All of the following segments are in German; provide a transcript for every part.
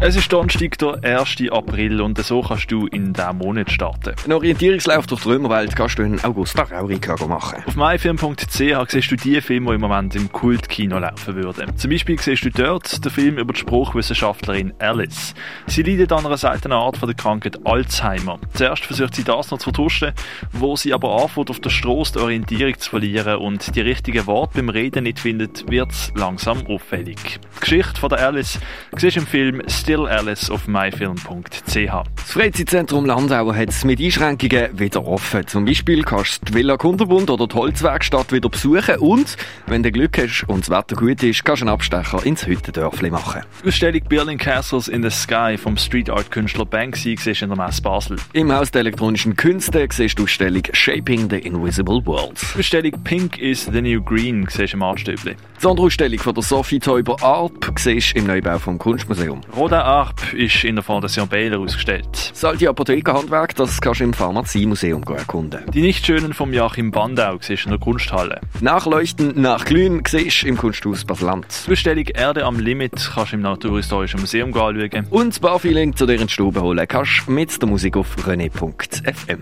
Es ist Donnerstag, der 1. April und so kannst du in diesem Monat starten. Ein Orientierungslauf durch die Römerwelt kannst du in Augusta Raurica machen. Auf myfilm.ch siehst du die Filme, die im Moment im Kultkino laufen würden. Zum Beispiel siehst du dort den Film über die Spruchwissenschaftlerin Alice. Sie leidet an einer seltenen Art von der Krankheit Alzheimer. Zuerst versucht sie das noch zu vertuschen, wo sie aber anfängt, auf der Straße die Orientierung zu verlieren und die richtigen Worte beim Reden nicht findet, wird es langsam auffällig. Die Geschichte von der Alice siehst du im Film Still Alice auf myfilm.ch. Das Freizeitzentrum Landau hat es mit Einschränkungen wieder offen. Zum Beispiel kannst du die Villa Kunterbund oder die Holzwerkstatt wieder besuchen und, wenn du Glück hast und das Wetter gut ist, kannst du einen Abstecher ins Hüttendörfli machen. Die Ausstellung Building Castles in the Sky vom Street Art Künstler Banksy siehst du in der Messe Basel. Im Haus der elektronischen Künste siehst du die Ausstellung Shaping the Invisible World. Die Ausstellung Pink is the New Green siehst im Artstübli. Die Sonderausstellung von der Sophie Teuber Alp siehst im Neubau vom Kunstmuseum. Rodin Arp ist in der Fondation Baylor ausgestellt. Das alte Apothekerhandwerk, das kannst du im Pharmaziemuseum erkunden. Die Nichtschönen vom Joachim Bandau siehst du in der Kunsthalle. Nachleuchten nach Glühen siehst du im Kunsthaus Basel-Land. Die Ausstellung Erde am Limit kannst du im Naturhistorischen Museum anschauen. Und das Barfeeling zu dir in die Stube holen kannst du mit der Musik auf rené.fm.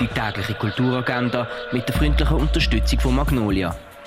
Die tägliche Kulturagenda mit der freundlichen Unterstützung von Magnolia,